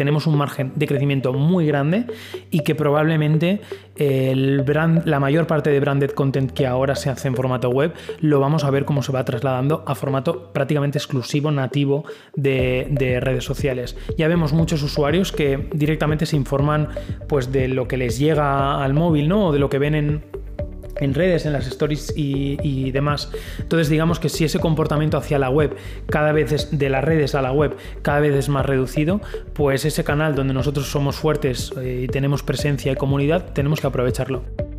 tenemos un margen de crecimiento muy grande y que probablemente el brand, la mayor parte de branded content que ahora se hace en formato web lo vamos a ver cómo se va trasladando a formato prácticamente exclusivo, nativo de, de redes sociales. Ya vemos muchos usuarios que directamente se informan pues, de lo que les llega al móvil ¿no? o de lo que ven en en redes, en las stories y, demás. Entonces digamos que si ese comportamiento hacia la web cada vez es de las redes a la web cada vez es más reducido, pues ese canal donde nosotros somos fuertes eh, y tenemos presencia y comunidad, tenemos que aprovecharlo.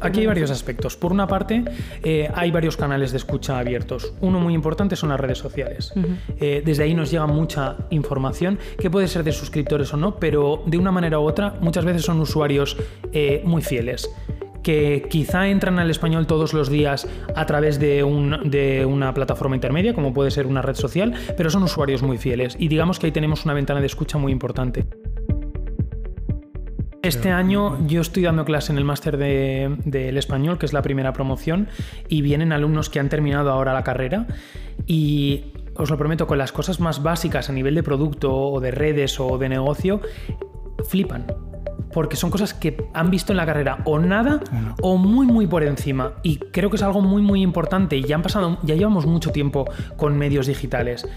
Aquí hay varios aspectos. Por una parte, eh, hay varios canales de escucha abiertos. Uno muy importante son las redes sociales. Eh, desde ahí nos llega mucha información, que puede ser de suscriptores o no, pero de una manera u otra, muchas veces son usuarios eh, muy fieles que quizá entran al español todos los días a través de, de, una plataforma intermedia, como puede ser una red social, pero son usuarios muy fieles. Y digamos que ahí tenemos una ventana de escucha muy importante. Este año yo estoy dando clase en el máster del de, español, que es la primera promoción, y vienen alumnos que han terminado ahora la carrera y os lo prometo, con las cosas más básicas a nivel de producto o de redes o de negocio, flipan. Porque son cosas que han visto en la carrera o nada o muy muy por encima. Y creo que es algo muy muy importante. Y ya han pasado, ya llevamos mucho tiempo con medios digitales.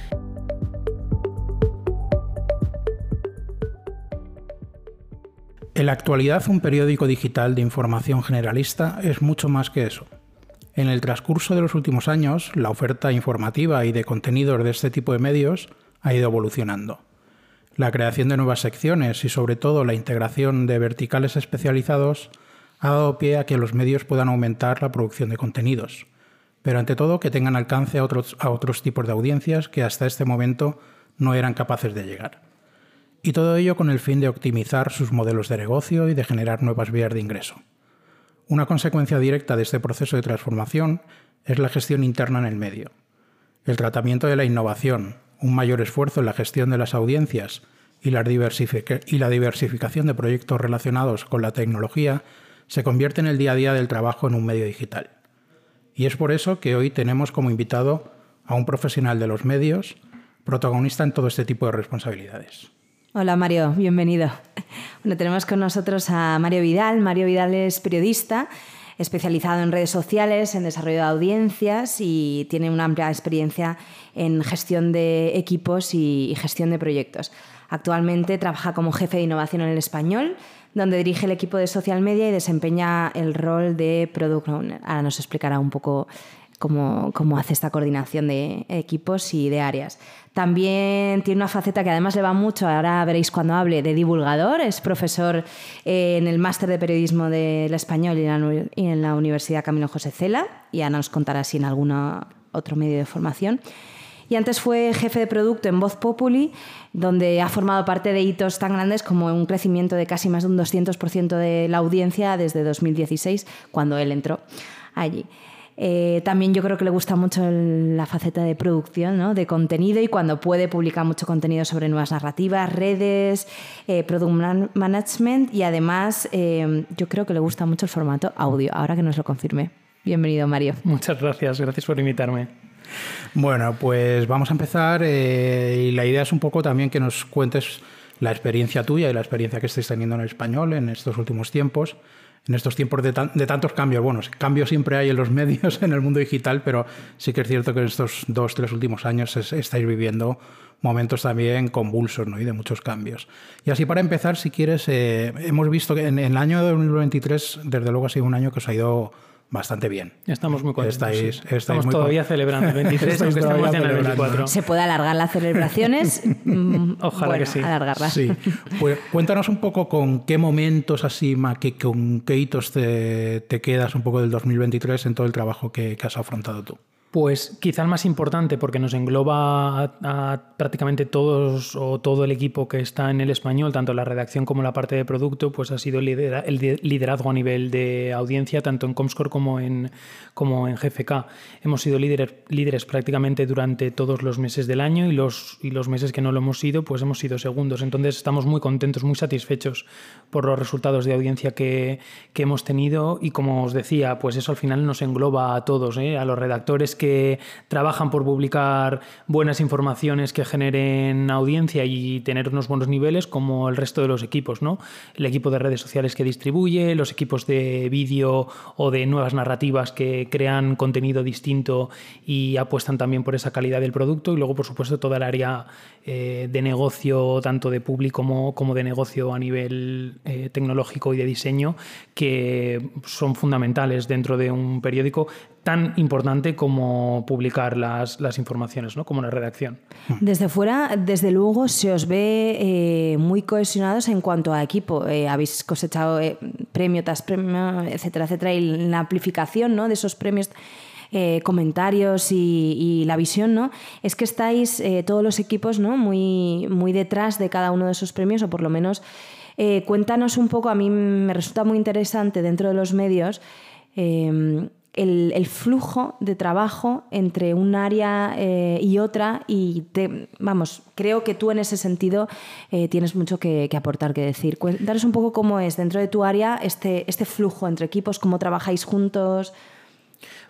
En la actualidad, un periódico digital de información generalista es mucho más que eso. En el transcurso de los últimos años, la oferta informativa y de contenidos de este tipo de medios ha ido evolucionando. La creación de nuevas secciones y sobre todo la integración de verticales especializados ha dado pie a que los medios puedan aumentar la producción de contenidos, pero ante todo que tengan alcance a otros, a otros tipos de audiencias que hasta este momento no eran capaces de llegar y todo ello con el fin de optimizar sus modelos de negocio y de generar nuevas vías de ingreso. Una consecuencia directa de este proceso de transformación es la gestión interna en el medio. El tratamiento de la innovación, un mayor esfuerzo en la gestión de las audiencias y la, diversificación de proyectos relacionados con la tecnología se convierte en el día a día del trabajo en un medio digital. Y es por eso que hoy tenemos como invitado a un profesional de los medios, protagonista en todo este tipo de responsabilidades. Hola Mario, bienvenido. Bueno, tenemos con nosotros a Mario Vidal. Mario Vidal es periodista especializado en redes sociales, en desarrollo de audiencias y tiene una amplia experiencia en gestión de equipos y gestión de proyectos. Actualmente trabaja como jefe de innovación en el español, donde dirige el equipo de social media y desempeña el rol de product owner. Ahora nos explicará un poco cómo, hace esta coordinación de equipos y de áreas. También tiene una faceta que además le va mucho, ahora veréis cuando hable, de divulgador. Es profesor eh, en el máster de periodismo del español y en la Universidad Camilo José Cela, y ahora nos contará si en algún otro medio de formación. Y antes fue jefe de producto en Voz Populi, donde ha formado parte de hitos tan grandes como un crecimiento de casi más de un 200% de la audiencia desde 2016, cuando él entró allí. Eh, también yo creo que le gusta mucho la faceta de producción, de contenido y cuando puede publicar mucho contenido sobre nuevas narrativas, redes, eh, product management y además eh, yo creo que le gusta mucho el formato audio, ahora que nos lo confirme. Bienvenido, Mario. Muchas gracias, gracias por invitarme. Bueno, pues vamos a empezar y la idea es un poco también que nos cuentes la experiencia tuya y la experiencia que estáis teniendo en el español en estos últimos tiempos en estos tiempos de, tantos cambios. Bueno, cambios siempre hay en los medios, en el mundo digital, pero sí que es cierto que en estos dos, tres últimos años estáis viviendo momentos también convulsos ¿no? y de muchos cambios. Y así para empezar, si quieres, eh, hemos visto que en, en el año 2023, desde luego ha sido un año que os ha ido bastante bien. Estamos muy contentos. Estáis, estamos todavía celebrando el 23, aunque estamos ya en el 24. ¿Se puede alargar las celebraciones? Mm, Ojalá que sí. Alargarlas. Sí. Pues, cuéntanos un poco con qué momentos así, que, con qué hitos te, te, quedas un poco del 2023 en todo el trabajo que, que has afrontado tú. Pues quizá más importante porque nos engloba a, prácticamente todos o todo el equipo que está en el español, tanto la redacción como la parte de producto, pues ha sido el, liderazgo a nivel de audiencia, tanto en Comscore como en, como en GFK. Hemos sido líderes, prácticamente durante todos los meses del año y los, y los meses que no lo hemos sido, pues hemos sido segundos. Entonces estamos muy contentos, muy satisfechos por los resultados de audiencia que, que hemos tenido y como os decía, pues eso al final nos engloba a todos, ¿eh? a los redactores trabajan por publicar buenas informaciones que generen audiencia y tener unos buenos niveles, como el resto de los equipos, ¿no? El equipo de redes sociales que distribuye, los equipos de vídeo o de nuevas narrativas que crean contenido distinto y apuestan también por esa calidad del producto, y luego, por supuesto, toda el área eh, de negocio, tanto de público como, como de negocio a nivel eh, tecnológico y de diseño, que son fundamentales dentro de un periódico tan importante como publicar las, las informaciones, ¿no? como la redacción. Desde fuera, desde luego, se os ve eh, muy cohesionados en cuanto a equipo. Habéis cosechado premio tras premio, etcétera, etcétera, y la amplificación ¿no? de esos premios. Comentarios y, la visión, ¿no? Es que estáis todos los equipos, ¿no? Muy, muy detrás de cada uno de esos premios, o por lo menos cuéntanos un poco, a mí me resulta muy interesante dentro de los medios el, flujo de trabajo entre un área eh, y otra y vamos, creo que tú en ese sentido eh, tienes mucho que, aportar, que decir. Cuéntanos un poco cómo es dentro de tu área este, este flujo entre equipos, cómo trabajáis juntos.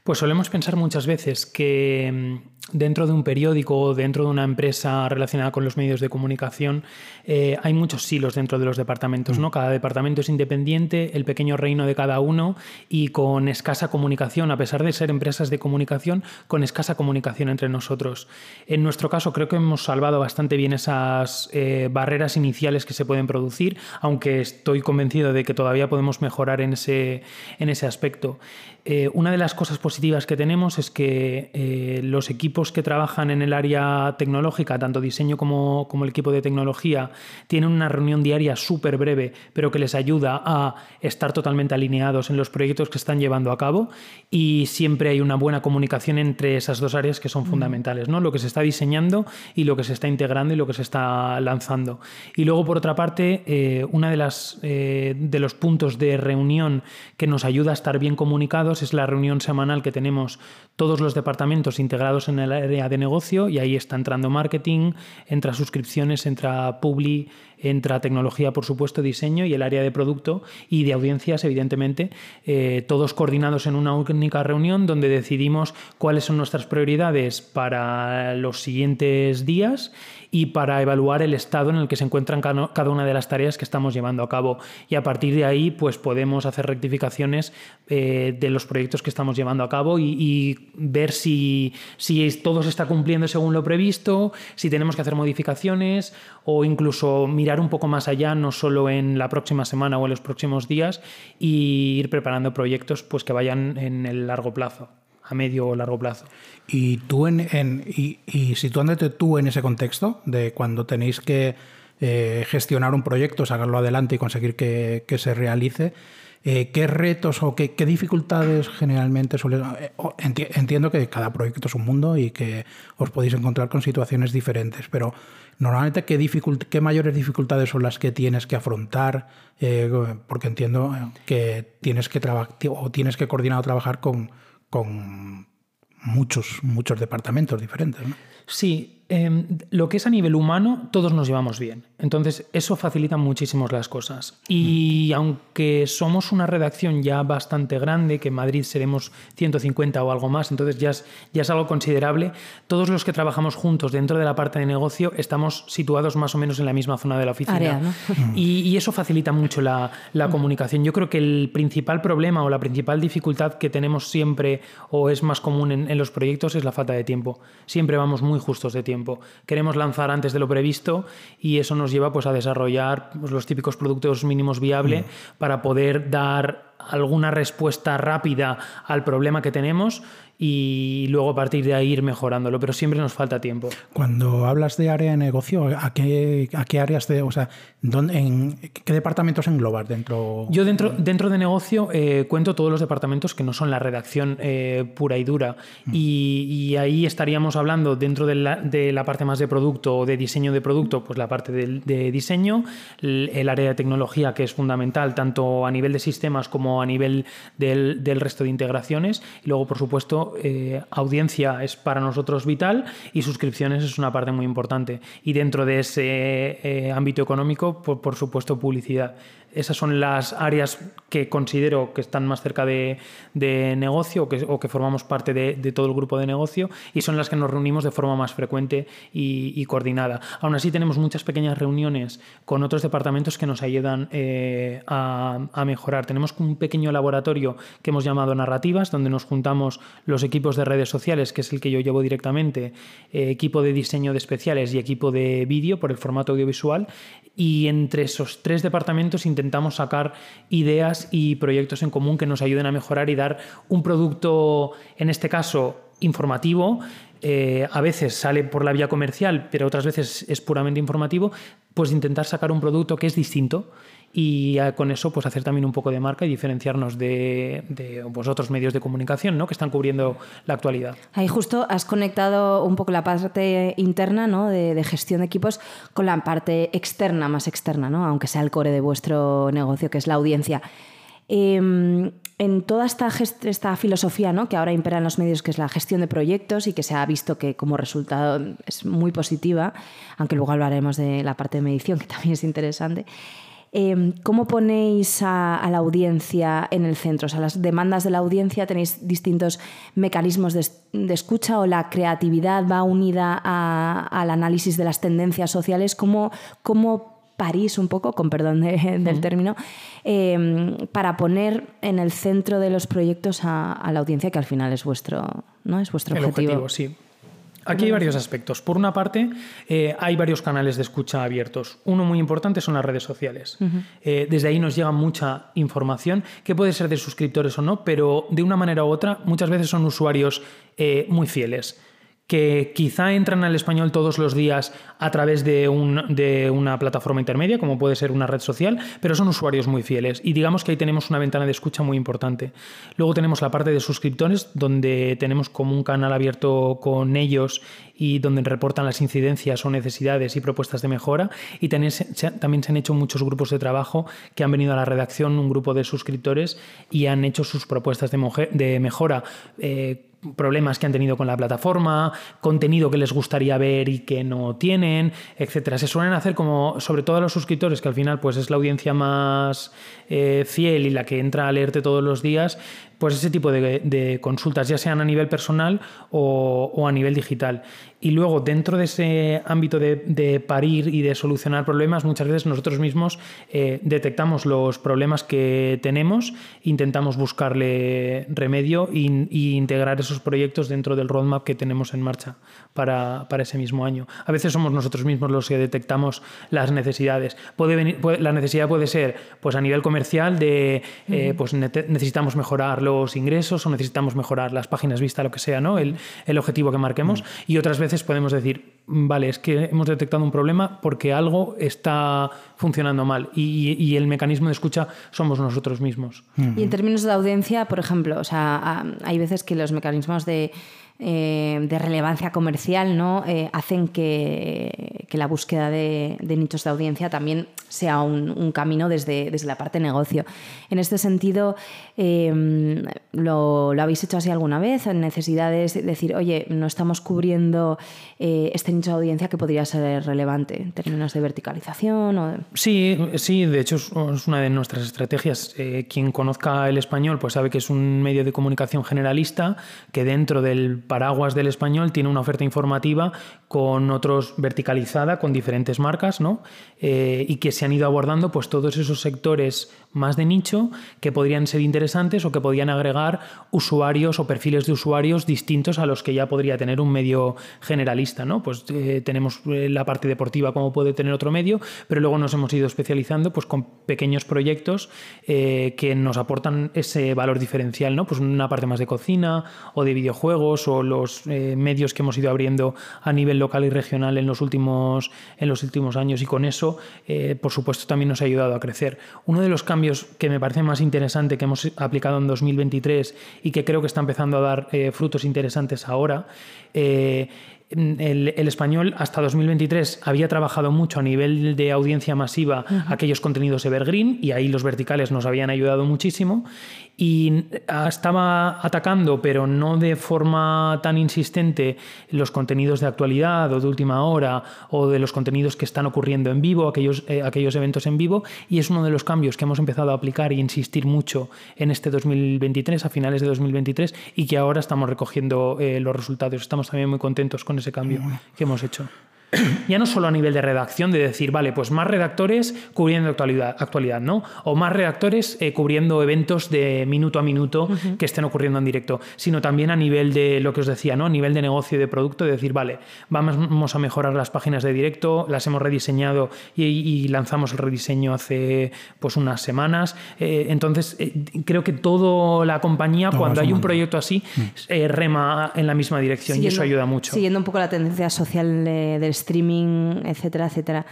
Pues solemos pensar muchas veces que mm, dentro de un periódico o dentro de una empresa relacionada con los medios de comunicación eh, hay muchos silos dentro de los departamentos. ¿no? Mm. Cada departamento es independiente, el pequeño reino de cada uno y con escasa comunicación, a pesar de ser empresas de comunicación, con escasa comunicación entre nosotros. En nuestro caso creo que hemos salvado bastante bien esas eh, barreras iniciales que se pueden producir, aunque estoy convencido de que todavía podemos mejorar en ese, en ese aspecto. Eh, una de las cosas positivas que tenemos es que eh, los equipos que trabajan en el área tecnológica, tanto diseño como, como el equipo de tecnología, tienen una reunión diaria súper breve, pero que les ayuda a estar totalmente alineados en los proyectos que están llevando a cabo y siempre hay una buena comunicación entre esas dos áreas que son fundamentales, ¿no? lo que se está diseñando y lo que se está integrando y lo que se está lanzando. Y luego, por otra parte, eh, una de, las, de los puntos de reunión que nos ayuda a estar bien comunicados es la reunión semanal que tenemos todos los departamentos integrados en el área de negocio y ahí está entrando marketing, entra suscripciones, entra publi, entra tecnología, por supuesto, diseño y el área de producto y de audiencias, evidentemente, eh, todos coordinados en una única reunión donde decidimos cuáles son nuestras prioridades para los siguientes días y para evaluar el estado en el que se encuentran cada una de las tareas que estamos llevando a cabo. Y a partir de ahí, pues podemos hacer rectificaciones eh, de los proyectos que estamos llevando a cabo y, ver si, si todo se está cumpliendo según lo previsto, si tenemos que hacer modificaciones o incluso mirar un poco más allá, no solo en la próxima semana o en los próximos días, y ir preparando proyectos pues, que vayan en el largo plazo a medio o largo plazo. Y tú en, en y, situándote tú en ese contexto de cuando tenéis que eh, gestionar un proyecto, sacarlo adelante y conseguir que, se realice, eh, ¿qué retos o qué, dificultades generalmente suelen... Eh, entiendo que cada proyecto es un mundo y que os podéis encontrar con situaciones diferentes, pero normalmente qué, qué mayores dificultades son las que tienes que afrontar, porque entiendo que tienes que, o tienes que coordinar o trabajar con con muchos, muchos departamentos diferentes. ¿no? Sí, Em, lo que es a nivel humano, todos nos llevamos bien. Entonces, eso facilita muchísimo las cosas. Y aunque somos una redacción ya bastante grande, que en Madrid seremos 150 o algo más, entonces ya es, ya es algo considerable, todos los que trabajamos juntos dentro de la parte de negocio estamos situados más o menos en la misma zona de la oficina. y, eso facilita mucho la, la comunicación. Yo creo que el principal problema o la principal dificultad que tenemos siempre o es más común en, en los proyectos es la falta de tiempo. Siempre vamos muy justos de tiempo. Queremos lanzar antes de lo previsto y eso nos lleva pues, a desarrollar pues, los típicos productos mínimos viables mm. para poder dar alguna respuesta rápida al problema que tenemos y luego a partir de ahí ir mejorándolo, pero siempre nos falta tiempo. Cuando hablas de área de negocio, ¿a qué, a qué áreas de, o sea, ¿dónde, en qué departamentos englobas dentro? Yo dentro, dentro de negocio eh, cuento todos los departamentos que no son la redacción eh, pura y dura mm. y, ahí estaríamos hablando dentro de la, de la, parte más de producto o de diseño de producto, pues la parte de, diseño, el, área de tecnología que es fundamental tanto a nivel de sistemas como a nivel del, del resto de integraciones y luego por supuesto eh, audiencia es para nosotros vital y suscripciones es una parte muy importante. Y dentro de ese eh, ámbito económico, por, supuesto, publicidad. Esas son las áreas que considero que están más cerca de, negocio o que, o que, formamos parte de, todo el grupo de negocio y son las que nos reunimos de forma más frecuente y, coordinada. Aún así tenemos muchas pequeñas reuniones con otros departamentos que nos ayudan eh, a, mejorar. Tenemos un pequeño laboratorio que hemos llamado Narrativas, donde nos juntamos los equipos de redes sociales, que es el que yo llevo directamente, eh, equipo de diseño de especiales y equipo de vídeo por el formato audiovisual, y entre esos tres departamentos sacar ideas y proyectos en común que nos ayuden a mejorar y dar un producto, en este caso, informativo. Eh, a veces sale por la vía comercial, pero otras veces es puramente informativo, pues intentar sacar un producto que es distinto y con eso pues hacer también un poco de marca y diferenciarnos de, de pues, otros medios de comunicación ¿no? que están cubriendo la actualidad. Ahí justo has conectado un poco la parte interna ¿no? de, gestión de equipos con la parte externa, más externa, ¿no? aunque sea el core de vuestro negocio, que es la audiencia. Em, en toda esta, esta filosofía ¿no? que ahora impera en los medios, que es la gestión de proyectos y que se ha visto que como resultado es muy positiva, aunque luego hablaremos de la parte de medición, que también es interesante, Em, ¿Cómo ponéis a, la audiencia en el centro? O sea, las demandas de la audiencia, ¿tenéis distintos mecanismos de, escucha o la creatividad va unida al análisis de las tendencias sociales? ¿Cómo, cómo parís un poco, con perdón del término, em, para poner en el centro de los proyectos a, la audiencia, que al final es vuestro, ¿no? es vuestro objetivo. sí. Aquí hay varios aspectos. Por una parte, eh, hay varios canales de escucha abiertos. Uno muy importante son las redes sociales. Eh, desde ahí nos llega mucha información, que puede ser de suscriptores o no, pero de una manera u otra, muchas veces son usuarios eh, muy fieles que quizá entran al español todos los días a través de, una plataforma intermedia, como puede ser una red social, pero son usuarios muy fieles. Y digamos que ahí tenemos una ventana de escucha muy importante. Luego tenemos la parte de suscriptores, donde tenemos como un canal abierto con ellos y donde reportan las incidencias o necesidades y propuestas de mejora. Y también se, también se han hecho muchos grupos de trabajo que han venido a la redacción, un grupo de suscriptores, y han hecho sus propuestas de, de mejora. Eh, problemas que han tenido con la plataforma, contenido que les gustaría ver y que no tienen, etcétera. Se suelen hacer como, sobre todo a los suscriptores, que al final pues es la audiencia más eh, fiel y la que entra a leerte todos los días, pues ese tipo de, consultas, ya sean a nivel personal o, a nivel digital. Y luego, dentro de ese ámbito de, parir y de solucionar problemas, muchas veces nosotros mismos eh, detectamos los problemas que tenemos, intentamos buscarle remedio e, integrar esos proyectos dentro del roadmap que tenemos en marcha para, ese mismo año. A veces somos nosotros mismos los que detectamos las necesidades. Puede venir, la necesidad puede ser pues, a nivel comercial de eh, pues necesitamos mejorarlo ingresos o necesitamos mejorar las páginas vista, lo que sea, ¿no? El, objetivo que marquemos. Mm. Y otras veces podemos decir, vale, es que hemos detectado un problema porque algo está funcionando mal y, el mecanismo de escucha somos nosotros mismos. Y en términos de audiencia, por ejemplo, o sea, hay veces que los mecanismos de eh, de relevancia comercial ¿no? Eh, hacen que, la búsqueda de, nichos de audiencia también sea un, camino desde, desde, la parte negocio. En este sentido, em, ¿lo, habéis hecho así alguna vez? ¿En necesidades de decir, oye, no estamos cubriendo eh, este nicho de audiencia que podría ser relevante en términos de verticalización? O Sí, sí, de hecho es una de nuestras estrategias. quien conozca el español pues sabe que es un medio de comunicación generalista que dentro del paraguas del español tiene una oferta informativa con otros verticalizada, con diferentes marcas, ¿no? Eh, y que se han ido abordando pues todos esos sectores más de nicho que podrían ser interesantes o que podrían agregar usuarios o perfiles de usuarios distintos a los que ya podría tener un medio generalista, ¿no? Pues eh, tenemos eh, la parte deportiva como puede tener otro medio, pero luego nos hemos ido especializando pues con pequeños proyectos que nos aportan ese valor diferencial, ¿no? Pues una parte más de cocina o de videojuegos o los medios que hemos ido abriendo a nivel local y regional en los últimos, en los últimos años. Y con eso, eh, por supuesto, también nos ha ayudado a crecer. Uno de los cambios que me parece más interesante que hemos aplicado en 2023 y que creo que está empezando a dar eh, frutos interesantes ahora, eh, el, el, español hasta 2023 había trabajado mucho a nivel de audiencia masiva aquellos contenidos evergreen y ahí los verticales nos habían ayudado muchísimo y estaba atacando, pero no de forma tan insistente, los contenidos de actualidad o de última hora o de los contenidos que están ocurriendo en vivo, aquellos, eh, aquellos eventos en vivo, y es uno de los cambios que hemos empezado a aplicar y insistir mucho en este 2023, a finales de 2023, y que ahora estamos recogiendo eh, los resultados. Estamos también muy contentos con ese cambio que hemos hecho. ya no solo a nivel de redacción, de decir, vale, pues más redactores cubriendo actualidad, actualidad ¿no? O más redactores eh, cubriendo eventos de minuto a minuto que estén ocurriendo en directo, sino también a nivel de lo que os decía, ¿no? A nivel de negocio y de producto, de decir, vale, vamos a mejorar las páginas de directo, las hemos rediseñado y, lanzamos el rediseño hace pues unas semanas. Eh, entonces, eh, creo que toda la compañía, cuando hay un proyecto así, mm. rema en la misma dirección y eso ayuda mucho. Siguiendo un poco la tendencia social del streaming, etcétera, etcétera.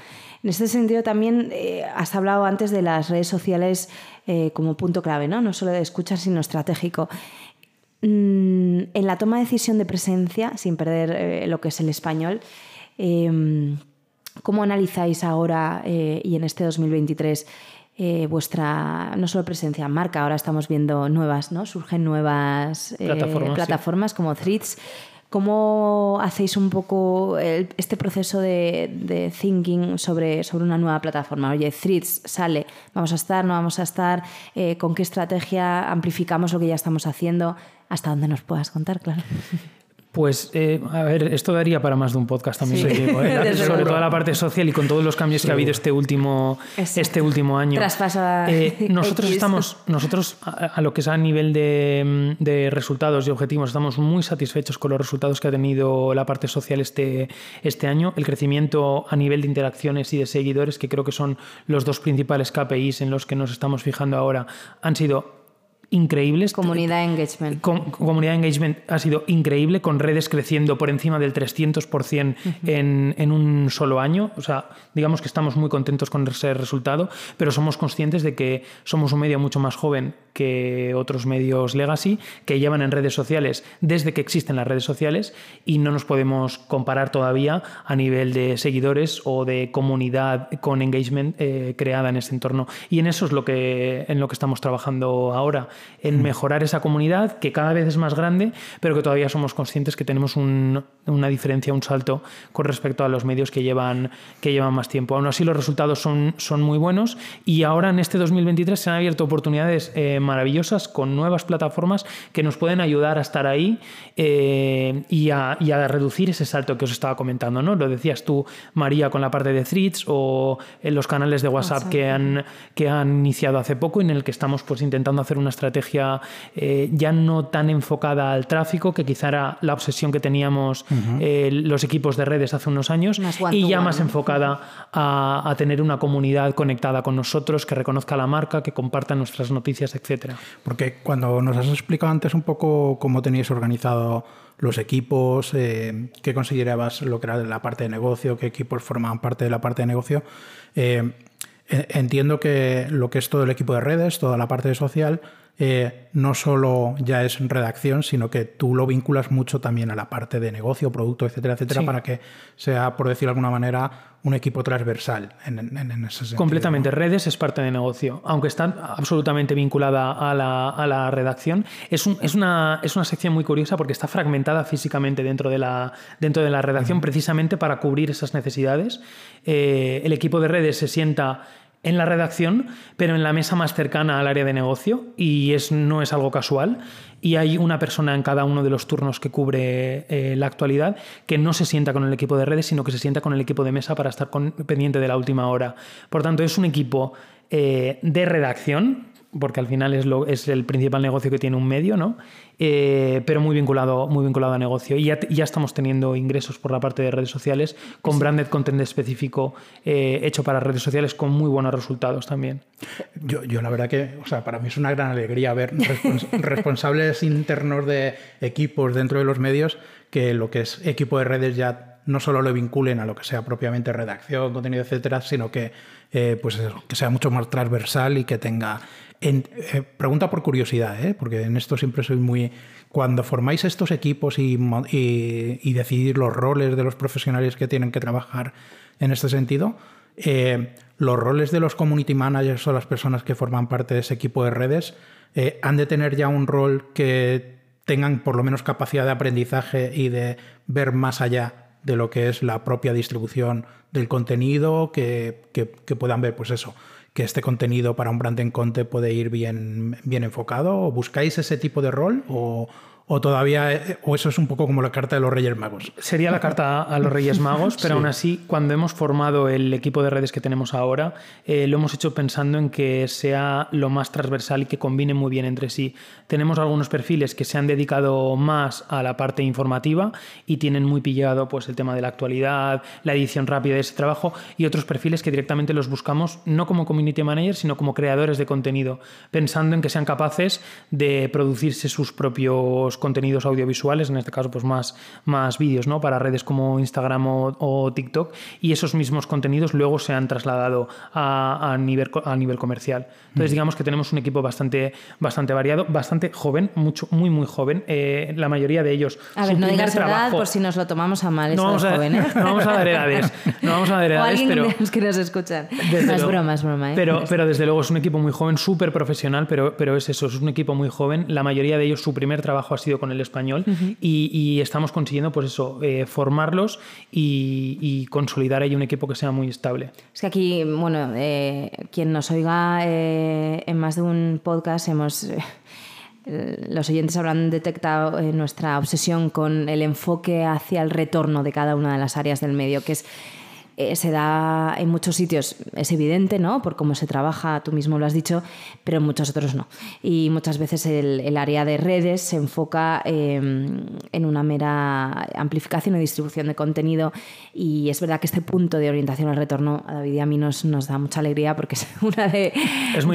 En este sentido también eh, has hablado antes de las redes sociales eh, como punto clave, ¿no? no solo de escucha, sino estratégico. Mm, en la toma de decisión de presencia, sin perder eh, lo que es el español, em, ¿cómo analizáis ahora y en este 2023 vuestra, no solo presencia, marca, ahora estamos viendo nuevas, ¿no? Surgen nuevas plataformas, plataformas como Threads. ¿Cómo hacéis un poco este proceso de, thinking sobre, sobre una nueva plataforma? Oye, Threads sale, ¿vamos a estar, no vamos a estar? Eh, ¿Con qué estrategia amplificamos lo que ya estamos haciendo? ¿Hasta dónde nos puedas contar, claro? Pues, eh, a ver, esto daría para más de un podcast también, ¿eh? sobre toda la parte social y con todos los cambios que ha habido este último, este último año. Eh, nosotros estamos, nosotros a, lo que es a nivel de, de, resultados y objetivos, estamos muy satisfechos con los resultados que ha tenido la parte social este, este año. El crecimiento a nivel de interacciones y de seguidores, que creo que son los dos principales KPIs en los que nos estamos fijando ahora, han sido increíbles. Comunidad engagement. comunidad engagement ha sido increíble, con redes creciendo por encima del 300% en, en, un solo año. O sea, digamos que estamos muy contentos con ese resultado, pero somos conscientes de que somos un medio mucho más joven que otros medios legacy que llevan en redes sociales desde que existen las redes sociales y no nos podemos comparar todavía a nivel de seguidores o de comunidad con engagement eh, creada en ese entorno. Y en eso es lo que, en lo que estamos trabajando ahora en mm. mejorar esa comunidad que cada vez es más grande, pero que todavía somos conscientes que tenemos una diferencia, un salto con respecto a los medios que llevan, que llevan más tiempo. Aún así, los resultados son, son muy buenos y ahora en este 2023 se han abierto oportunidades eh, maravillosas con nuevas plataformas que nos pueden ayudar a estar ahí eh, y, a, reducir ese salto que os estaba comentando. ¿no? Lo decías tú, María, con la parte de threads o en los canales de WhatsApp, Que, han, que han iniciado hace poco en el que estamos pues, intentando hacer una estrategia eh, ya no tan enfocada al tráfico, que quizá era la obsesión que teníamos eh, los equipos de redes hace unos años, y ya más enfocada a, tener una comunidad conectada con nosotros, que reconozca la marca, que comparta nuestras noticias, etc. Porque cuando nos has explicado antes un poco cómo teníais organizado los equipos, eh, qué considerabas lo que era la parte de negocio, qué equipos formaban parte de la parte de negocio, entiendo que lo que es todo el equipo de redes, toda la parte de social, eh, no solo ya es redacción, sino que tú lo vinculas mucho también a la parte de negocio, producto, etcétera, etcétera, para que sea, por decirlo de alguna manera, un equipo transversal en, ese sentido. Completamente. Redes es parte de negocio, aunque está absolutamente vinculada a la, redacción. Es, es, una, es una sección muy curiosa porque está fragmentada físicamente dentro de la, dentro de la redacción, precisamente para cubrir esas necesidades. Eh, el equipo de redes se sienta en la redacción, pero en la mesa más cercana al área de negocio y es, no es algo casual. Y hay una persona en cada uno de los turnos que cubre eh, la actualidad que no se sienta con el equipo de redes, sino que se sienta con el equipo de mesa para estar pendiente de la última hora. Por tanto, es un equipo eh, de redacción porque al final es, lo, es el principal negocio que tiene un medio, ¿no? Eh, pero muy vinculado, muy vinculado a negocio. Y ya, ya, estamos teniendo ingresos por la parte de redes sociales con branded content específico eh, hecho para redes sociales con muy buenos resultados también. Yo, yo la verdad que, o sea, para mí es una gran alegría ver responsables internos de equipos dentro de los medios que lo que es equipo de redes ya no solo lo vinculen a lo que sea propiamente redacción, contenido, etcétera, sino que, eh, pues que sea mucho más transversal y que tenga. Eh, pregunta por curiosidad, ¿eh? porque en esto siempre soy muy. Cuando formáis estos equipos y, y, y decidir los roles de los profesionales que tienen que trabajar en este sentido, los roles de los community managers o las personas que forman parte de ese equipo de redes han de tener ya un rol que tengan por lo menos capacidad de aprendizaje y de ver más allá de lo que es la propia distribución del contenido, que, puedan ver, pues eso, que este contenido para un brand en conte puede ir bien, bien enfocado. ¿O buscáis ese tipo de rol? ¿O, o todavía, eh, o eso es un poco como la carta de los Reyes Magos. Sería la carta a los Reyes Magos, pero aún así, cuando hemos formado el equipo de redes que tenemos ahora, eh, lo hemos hecho pensando en que sea lo más transversal y que combine muy bien entre sí. Tenemos algunos perfiles que se han dedicado más a la parte informativa y tienen muy pillado pues, el tema de la actualidad, la edición rápida de ese trabajo, y otros perfiles que directamente los buscamos no como community manager, sino como creadores de contenido, pensando en que sean capaces de producirse sus propios contenidos audiovisuales, en este caso pues más, más vídeos, ¿no? Para redes como Instagram o, TikTok y esos mismos contenidos luego se han trasladado a, a nivel, a nivel comercial. Entonces mm. digamos que tenemos un equipo bastante, bastante variado, bastante joven, mucho, muy muy joven. Eh, la mayoría de ellos. A ver, no digas edad por si nos lo tomamos a mal. No vamos a, joven, ¿eh? no vamos a dar edades, no vamos a dar edades, o alguien pero que nos escuchan. No es broma, es broma. ¿eh? Pero, pero desde luego es un equipo muy joven, súper profesional, pero, pero es eso, es un equipo muy joven. La mayoría de ellos su primer trabajo ha sido con el español y, estamos consiguiendo, pues eso, eh, formarlos y, consolidar ahí un equipo que sea muy estable. Es que aquí, bueno, eh, quien nos oiga eh, en más de un podcast hemos los oyentes habrán detectado nuestra obsesión con el enfoque hacia el retorno de cada una de las áreas del medio, que es eh, se da en muchos sitios, es evidente, ¿no? Por cómo se trabaja, tú mismo lo has dicho, pero en muchos otros no. Y muchas veces el, área de redes se enfoca em, en una mera amplificación y distribución de contenido y es verdad que este punto de orientación al retorno a David y a mí nos, nos da mucha alegría porque es una de,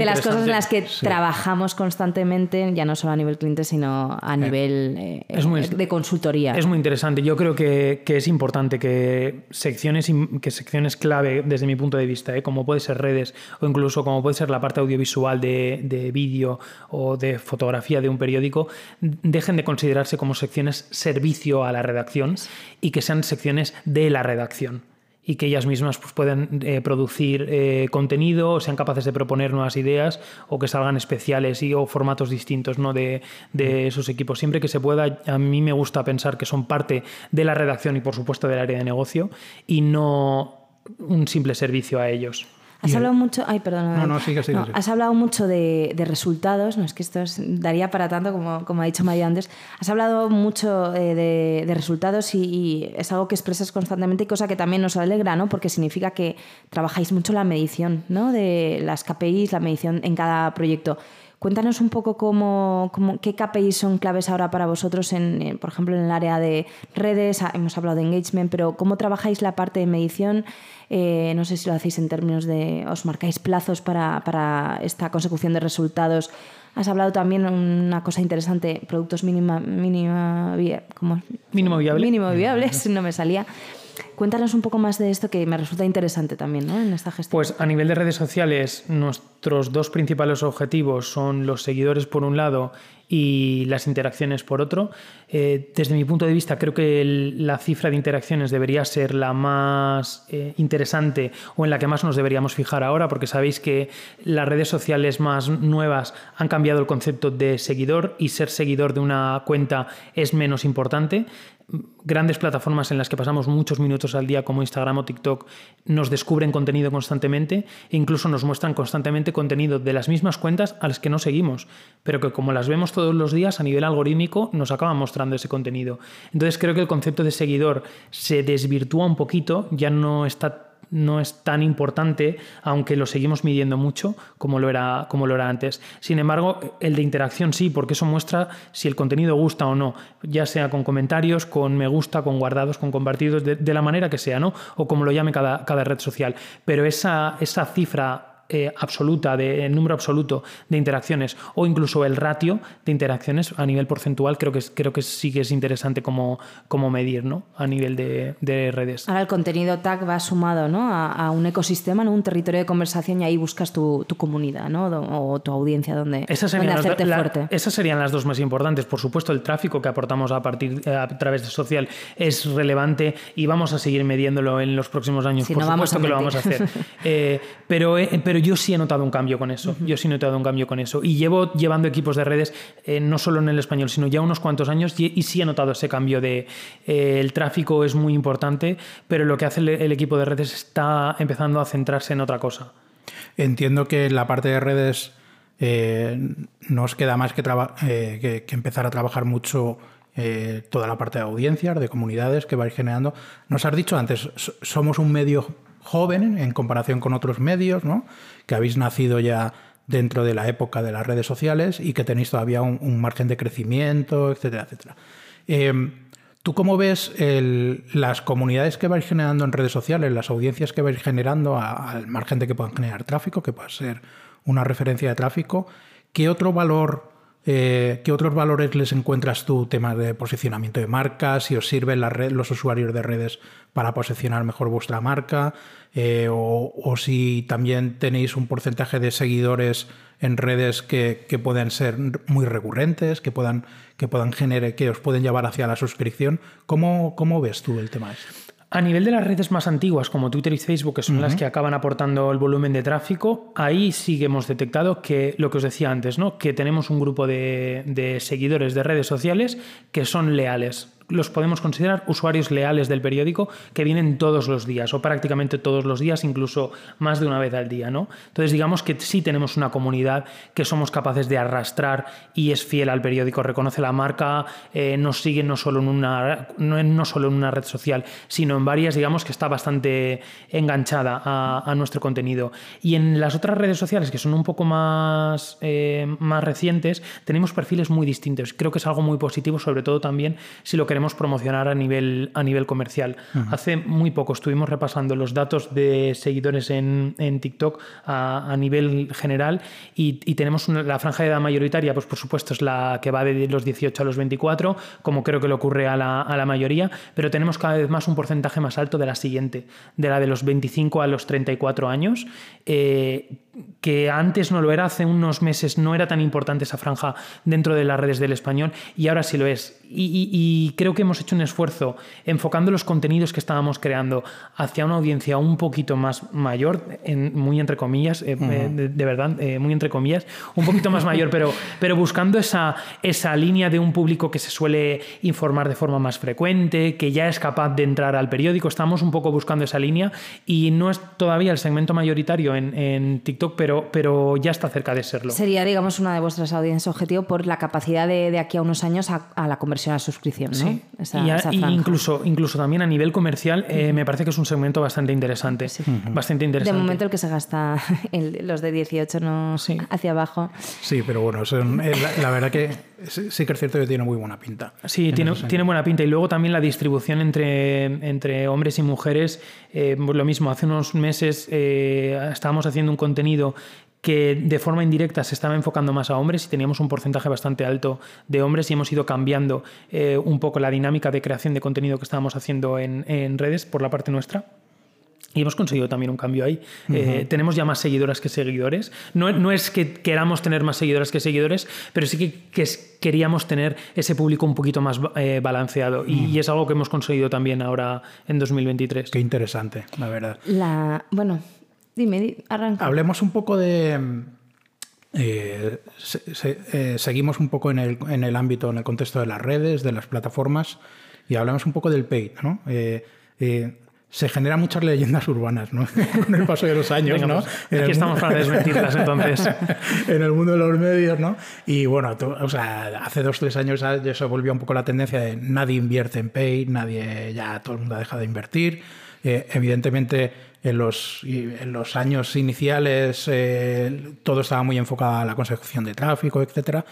las cosas en las que trabajamos constantemente, ya no solo a nivel cliente, sino a eh, nivel eh, de consultoría. Es muy interesante. Yo creo que, que es importante que secciones que secciones clave desde mi punto de vista, ¿eh? como puede ser redes o incluso como puede ser la parte audiovisual de, de vídeo o de fotografía de un periódico, dejen de considerarse como secciones servicio a la redacción y que sean secciones de la redacción y que ellas mismas pues, puedan eh, producir eh, contenido o sean capaces de proponer nuevas ideas o que salgan especiales y, o formatos distintos ¿no? de, de, esos equipos. Siempre que se pueda, a mí me gusta pensar que son parte de la redacción y por supuesto del área de negocio y no un simple servicio a ellos. Has hablado mucho. Ay, perdón. No, no, sigue, sigue, Has hablado mucho de, resultados. No es que esto daría para tanto, como, como ha dicho María antes. Has hablado mucho eh, de, resultados y, es algo que expresas constantemente y cosa que también nos alegra, ¿no? Porque significa que trabajáis mucho la medición, ¿no? De las KPIs, la medición en cada proyecto. Cuéntanos un poco cómo, qué KPIs son claves ahora para vosotros, en, por ejemplo, en el área de redes, ah, hemos hablado de engagement, pero cómo trabajáis la parte de medición. Eh, no sé si lo hacéis en términos de, os marcáis plazos para, para esta consecución de resultados. Has hablado también una cosa interesante, productos mínima, mínima, ¿cómo? mínimo viable. Mínimo viables, no me salía. Cuéntanos un poco más de esto que me resulta interesante también en esta gestión. Pues a nivel de redes sociales, nuestros dos principales objetivos son los seguidores por un lado y las interacciones por otro. Eh, desde mi punto de vista, creo que la cifra de interacciones debería ser la más eh, interesante o en la que más nos deberíamos fijar ahora, porque sabéis que las redes sociales más nuevas han cambiado el concepto de seguidor y ser seguidor de una cuenta es menos importante grandes plataformas en las que pasamos muchos minutos al día como Instagram o TikTok nos descubren contenido constantemente e incluso nos muestran constantemente contenido de las mismas cuentas a las que no seguimos, pero que como las vemos todos los días a nivel algorítmico nos acaban mostrando ese contenido. Entonces creo que el concepto de seguidor se desvirtúa un poquito, ya no está no es tan importante, aunque lo seguimos midiendo mucho como lo, era, como lo era antes. Sin embargo, el de interacción sí, porque eso muestra si el contenido gusta o no, ya sea con comentarios, con me gusta, con guardados, con compartidos, de, la manera que sea, ¿no? O como lo llame cada, cada red social. Pero esa, esa cifra eh, absoluta, de, el número absoluto de interacciones o incluso el ratio de interacciones a nivel porcentual, creo que, creo que sí que es interesante como, como medir ¿no? a nivel de, redes. Ahora el contenido tag va sumado ¿no? a, un ecosistema, ¿no? un territorio de conversación y ahí buscas tu, tu comunidad ¿no? o tu audiencia donde, esas serían, hacerte fuerte. esas serían las dos más importantes. Por supuesto, el tráfico que aportamos a, partir, eh, a través de social es relevante y vamos a seguir midiéndolo en los próximos años. por supuesto que lo vamos a hacer. Eh, pero, pero yo sí he notado un cambio con eso. Yo sí he notado un cambio con eso. Y llevo llevando equipos de redes, eh, no solo en el español, sino ya unos cuantos años, y, sí he notado ese cambio de eh, el tráfico es muy importante, pero lo que hace el, equipo de redes está empezando a centrarse en otra cosa. Entiendo que la parte de redes eh, nos queda más que, que, empezar a trabajar mucho toda la parte de audiencias, de comunidades que vais generando. Nos has dicho antes, somos un medio joven en comparación con otros medios, ¿no? que habéis nacido ya dentro de la época de las redes sociales y que tenéis todavía un, margen de crecimiento, etcétera, etcétera. Em, ¿Tú cómo ves las comunidades que vais generando en redes sociales, las audiencias que vais generando al margen de que puedan generar tráfico, que pueda ser una referencia de tráfico? ¿Qué otro valor eh, ¿Qué otros valores les encuentras tú, temas de posicionamiento de marcas? Si os sirven los usuarios de redes para posicionar mejor vuestra marca, eh, o, si también tenéis un porcentaje de seguidores en redes que, pueden ser muy recurrentes, que puedan, que puedan generar, que os pueden llevar hacia la suscripción. ¿Cómo, cómo ves tú el tema este? A nivel de las redes más antiguas, como Twitter y Facebook, que son las que acaban aportando el volumen de tráfico, ahí sí que hemos detectado que lo que os decía antes, ¿no? que tenemos un grupo de seguidores de redes sociales que son leales los podemos considerar usuarios leales del periódico que vienen todos los días o prácticamente todos los días, incluso más de una vez al día. ¿no? Entonces digamos que sí tenemos una comunidad que somos capaces de arrastrar y es fiel al periódico, reconoce la marca, eh, nos sigue no solo, en una, no, solo en una red social, sino en varias, digamos que está bastante enganchada a, nuestro contenido. Y en las otras redes sociales que son un poco más, eh, más recientes, tenemos perfiles muy distintos. Creo que es algo muy positivo, sobre todo también si lo que queremos promocionar a nivel, a nivel comercial. Hace muy poco estuvimos repasando los datos de seguidores en, en TikTok a, a, nivel general y, tenemos la franja de edad mayoritaria, pues por supuesto es la que va de los 18 a los 24, como creo que le ocurre a la, a la mayoría, pero tenemos cada vez más un porcentaje más alto de la siguiente, de la de los 25 a los 34 años. Eh, que antes no lo era, hace unos meses no era tan importante esa franja dentro de las redes del español y ahora sí lo es. Y, creo que hemos hecho un esfuerzo enfocando los contenidos que estábamos creando hacia una audiencia un poquito más mayor, muy entre comillas, eh, eh, de, verdad, eh, muy entre comillas, un poquito más mayor, pero, pero buscando esa, esa línea de un público que se suele informar de forma más frecuente, que ya es capaz de entrar al periódico. Estamos un poco buscando esa línea y no es todavía el segmento mayoritario en, en TikTok pero, pero ya está cerca de serlo. Sería, digamos, una de vuestras audiencias objetivo por la capacidad de, de aquí a unos años a, la conversión a suscripción, ¿no? Sí. y, incluso, incluso también a nivel comercial eh, me parece que es un segmento bastante interesante. Bastante interesante. De momento el que se gasta los de 18 no hacia abajo. Sí, pero bueno, la, verdad que sí que es cierto que tiene muy buena pinta. Sí, tiene, tiene buena pinta. Y luego también la distribución entre, entre hombres y mujeres. Eh, lo mismo, hace unos meses eh, estábamos haciendo un contenido que de forma indirecta se estaba enfocando más a hombres y teníamos un porcentaje bastante alto de hombres y hemos ido cambiando eh, un poco la dinámica de creación de contenido que estábamos haciendo en, redes por la parte nuestra. Y hemos conseguido también un cambio ahí. Eh, tenemos ya más seguidoras que seguidores. No, no, es que queramos tener más seguidoras que seguidores, pero sí que, queríamos tener ese público un poquito más eh, balanceado. Y, y, es algo que hemos conseguido también ahora en 2023. Qué interesante, la verdad. La, bueno, Dime, arranca. Hablemos un poco de... Eh, eh, seguimos un poco en el, en el, ámbito, en el contexto de las redes, de las plataformas, y hablamos un poco del paid, ¿no? Eh, se generan muchas leyendas urbanas, ¿no? Con el paso de los años, ¿no? Pues, aquí estamos para desmentirlas, entonces. en el mundo de los medios, ¿no? Y bueno, o sea, hace dos, tres años ya se volvió un poco la tendencia de nadie invierte en paid, nadie, ya todo el mundo ha dejado de invertir. evidentemente, en los, en los años iniciales eh, todo estaba muy enfocado a la consecución de tráfico, etcétera.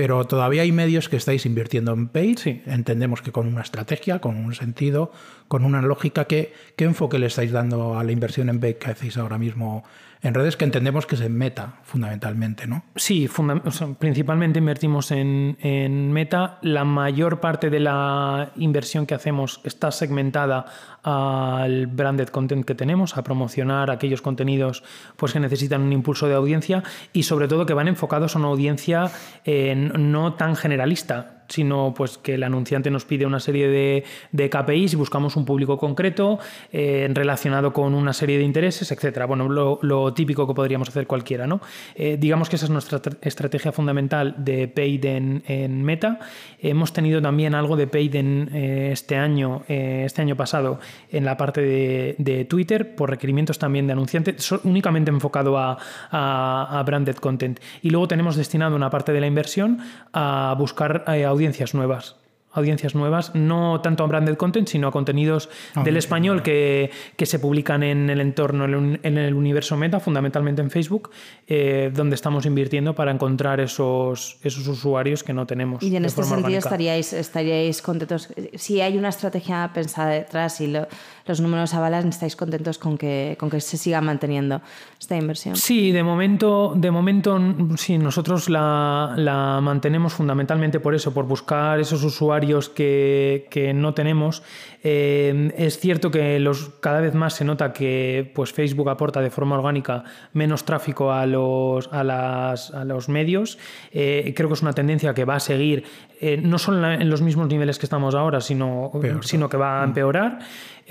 Pero todavía hay medios que estáis invirtiendo en paid. Sí. Entendemos que con una estrategia, con un sentido, con una lógica. ¿Qué, qué enfoque le estáis dando a la inversión en paid que hacéis ahora mismo en redes que entendemos que es en meta, fundamentalmente, ¿no? Sí, funda o sea, principalmente invertimos en, en, meta. La mayor parte de la inversión que hacemos está segmentada al branded content que tenemos, a promocionar aquellos contenidos pues, que necesitan un impulso de audiencia y sobre todo que van enfocados a una audiencia eh, no tan generalista sino pues que el anunciante nos pide una serie de, de KPIs y buscamos un público concreto eh, relacionado con una serie de intereses, etcétera. Bueno, lo, típico que podríamos hacer cualquiera, ¿no? Eh, digamos que esa es nuestra estrategia fundamental de paid en, Meta. Hemos tenido también algo de paid en este año, este año pasado, en la parte de, de, Twitter, por requerimientos también de anunciantes, únicamente enfocado a, a, branded content. Y luego tenemos destinado una parte de la inversión a buscar eh, audiencias nuevas audiencias nuevas, no tanto a branded content, sino a contenidos del español que, que, se publican en el entorno, en el universo meta, fundamentalmente en Facebook, eh, donde estamos invirtiendo para encontrar esos, esos usuarios que no tenemos. Y en este sentido estaríais, estaríais contentos, si hay una estrategia pensada detrás y lo, los números avalan, estáis contentos con que, con que se siga manteniendo esta inversión. Sí, de momento, de momento sí, nosotros la, la mantenemos fundamentalmente por eso, por buscar esos usuarios que, que no tenemos. Eh, es cierto que los, cada vez más se nota que pues, Facebook aporta de forma orgánica menos tráfico a los, a las, a los medios. Eh, creo que es una tendencia que va a seguir, eh, no solo en los mismos niveles que estamos ahora, sino, Peor, sino que va a empeorar.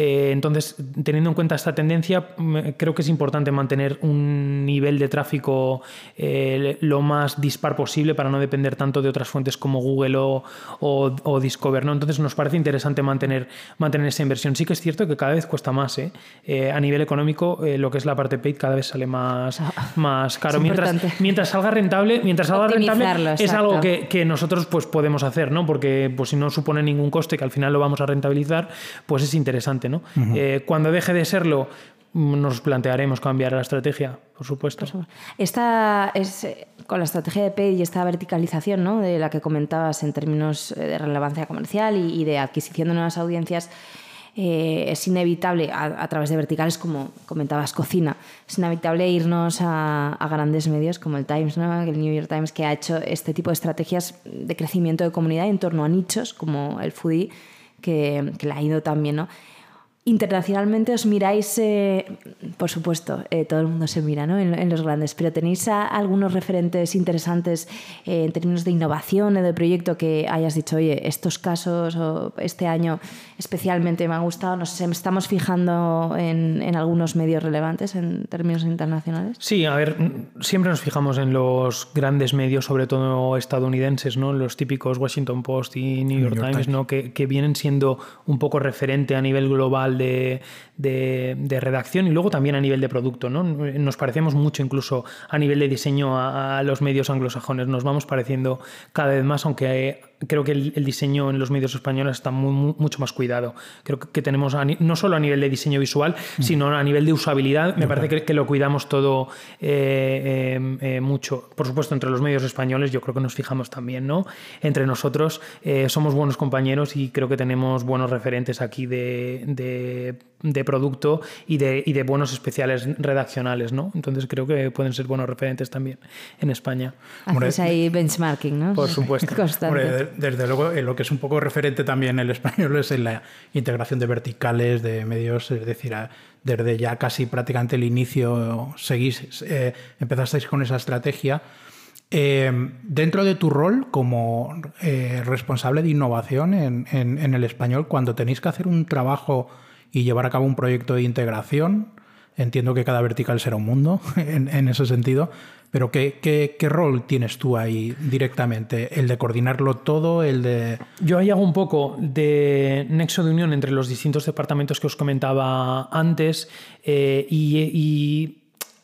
Eh, entonces, teniendo en cuenta esta tendencia, creo que es importante mantener un nivel de tráfico eh, lo más dispar posible para no depender tanto de otras fuentes como Google o, o, o Discover. ¿no? Entonces, nos parece interesante mantener, mantener esa inversión. Sí que es cierto que cada vez cuesta más. ¿eh? eh a nivel económico, lo que es la parte paid cada vez sale más, más caro. Mientras, mientras salga rentable, mientras salga rentable es exacto. algo que, que, nosotros pues, podemos hacer, ¿no? porque pues, si no supone ningún coste, que al final lo vamos a rentabilizar, pues es interesante. ¿No? Uh -huh. eh, cuando deje de serlo, nos plantearemos cambiar la estrategia, por supuesto. Esta es con la estrategia de PED y esta verticalización ¿no? de la que comentabas en términos de relevancia comercial y, y de adquisición de nuevas audiencias. Eh, es inevitable a, a, través de verticales, como comentabas, cocina, es inevitable irnos a, a grandes medios como el Times, ¿no? el New York Times, que ha hecho este tipo de estrategias de crecimiento de comunidad en torno a nichos como el foodie, que, que le ha ido también. ¿no? Internacionalmente os miráis, eh, por supuesto, eh, todo el mundo se mira ¿no? en, en, los grandes, pero tenéis a, algunos referentes interesantes eh, en términos de innovación o de proyecto que hayas dicho, oye, estos casos o este año especialmente me ha gustado, nos estamos fijando en, en, algunos medios relevantes en términos internacionales. Sí, a ver, siempre nos fijamos en los grandes medios, sobre todo estadounidenses, ¿no? los típicos Washington Post y New York, New York Times, Times. ¿no? Que, que vienen siendo un poco referente a nivel global de, de, de, redacción y luego también a nivel de producto. ¿no? Nos parecemos mucho incluso a nivel de diseño a, a los medios anglosajones. Nos vamos pareciendo cada vez más, aunque creo que el, el, diseño en los medios españoles está muy, muy, mucho más cuidado. Creo que, que tenemos, a, no solo a nivel de diseño visual, mm. sino a nivel de usabilidad, me parece que, que, lo cuidamos todo eh, eh, eh, mucho. Por supuesto, entre los medios españoles yo creo que nos fijamos también, ¿no? Entre nosotros eh, somos buenos compañeros y creo que tenemos buenos referentes aquí de, de, de producto y de, y de, buenos especiales redaccionales, ¿no? Entonces creo que pueden ser buenos referentes también en España. Haces ahí benchmarking, ¿no? Por supuesto. Desde luego, en lo que es un poco referente también el español es en la integración de verticales, de medios, es decir, desde ya casi prácticamente el inicio seguís, eh, empezasteis con esa estrategia. Eh, dentro de tu rol como eh, responsable de innovación en, en, en, el español, cuando tenéis que hacer un trabajo y llevar a cabo un proyecto de integración, entiendo que cada vertical será un mundo en, ese sentido, pero ¿qué, ¿qué, qué, rol tienes tú ahí directamente? ¿El de coordinarlo todo? ¿El de.? Yo ahí hago un poco de nexo de unión entre los distintos departamentos que os comentaba antes eh, y,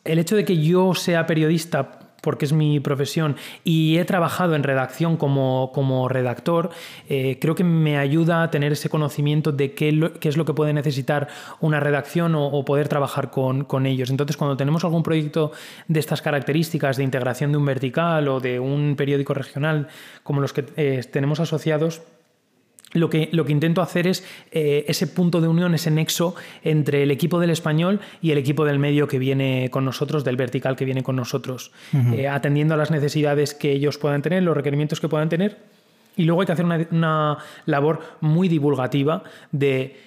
el hecho de que yo sea periodista porque es mi profesión y he trabajado en redacción como, como redactor, eh, creo que me ayuda a tener ese conocimiento de qué, es lo que puede necesitar una redacción o, poder trabajar con, con, ellos. Entonces, cuando tenemos algún proyecto de estas características de integración de un vertical o de un periódico regional como los que eh, tenemos asociados, lo que, lo que, intento hacer es eh, ese punto de unión, ese nexo entre el equipo del español y el equipo del medio que viene con nosotros, del vertical que viene con nosotros, eh, atendiendo a las necesidades que ellos puedan tener, los requerimientos que puedan tener. Y luego hay que hacer una labor muy divulgativa de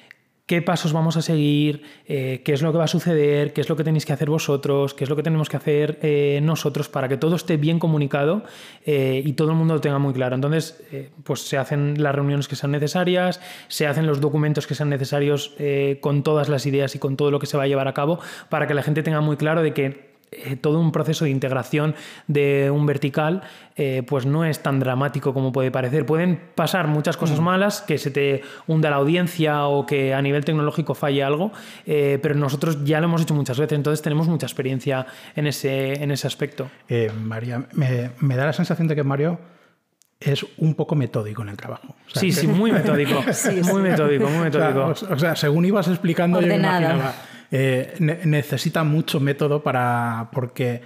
qué pasos vamos a seguir, eh, qué es lo que va a suceder, qué es lo que tenéis que hacer vosotros, qué es lo que tenemos que hacer eh, nosotros para que todo esté bien comunicado eh, y todo el mundo lo tenga muy claro. Entonces, pues se hacen las reuniones que sean necesarias, se hacen los documentos que sean necesarios con todas las ideas y con todo lo que se va a llevar a cabo para que la gente tenga muy claro de que eh, todo un proceso de integración de un vertical, eh, pues no es tan dramático como puede parecer. Pueden pasar muchas cosas mm. malas, que se te hunda la audiencia o que a nivel tecnológico falle algo, eh, pero nosotros ya lo hemos hecho muchas veces, entonces tenemos mucha experiencia en ese, en ese aspecto. María, me, da la sensación de que Mario es un poco metódico en el trabajo. sí, sí, muy metódico. muy metódico, muy metódico. O sea, según ibas explicando, yo me imaginaba eh, necesita mucho método para. porque.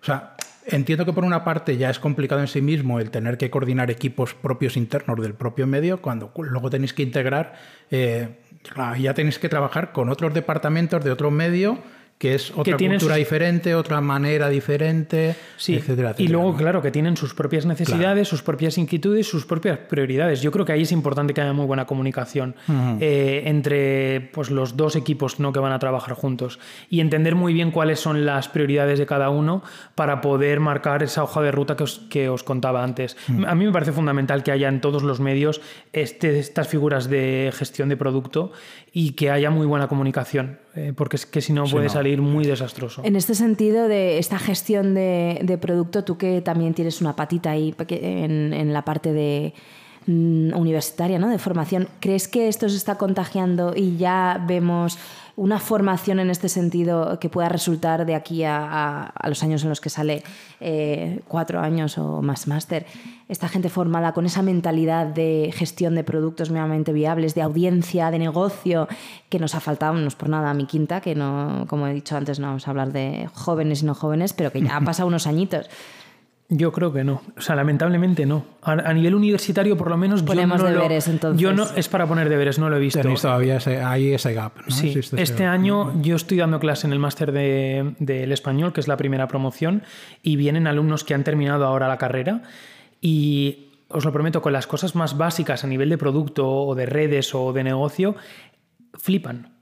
O sea, entiendo que por una parte ya es complicado en sí mismo el tener que coordinar equipos propios internos del propio medio, cuando luego tenéis que integrar. Eh, ya tenéis que trabajar con otros departamentos de otro medio que es otra cultura diferente, otra manera diferente, sí. etcétera, Y luego, claro, que tienen sus propias necesidades, sus propias inquietudes, sus propias prioridades. Yo creo que ahí es importante que haya muy buena comunicación eh, entre pues, los dos equipos ¿no? que van a trabajar juntos y entender muy bien cuáles son las prioridades de cada uno para poder marcar esa hoja de ruta que os, que os contaba antes. A mí me parece fundamental que haya en todos los medios este, estas figuras de gestión de producto y que haya muy buena comunicación, eh, porque es que si no puede salir muy desastroso. En este sentido de esta gestión de, producto, tú que también tienes una patita ahí en, en la parte de mm, universitaria, ¿no? de formación, ¿crees que esto se está contagiando y ya vemos una formación en este sentido que pueda resultar de aquí a, los años en los que sale eh, cuatro años o más máster? Esta gente formada con esa mentalidad de gestión de productos nuevamente viables, de audiencia, de negocio, que nos ha faltado, no es por nada a mi quinta, que no, como he dicho antes, no vamos a hablar de jóvenes y no jóvenes, pero que ya han pasado unos añitos. Yo creo que no. O sea, lamentablemente no. A, nivel universitario, por lo menos, Ponemos yo no deberes, entonces. Yo no, es para poner deberes, no lo he visto. Tenéis todavía ese, hay ese gap. Sí, este año yo estoy dando clase en el máster del de, español, que es la primera promoción, y vienen alumnos que han terminado ahora la carrera y os lo prometo, con las cosas más básicas a nivel de producto o de redes o de negocio, flipan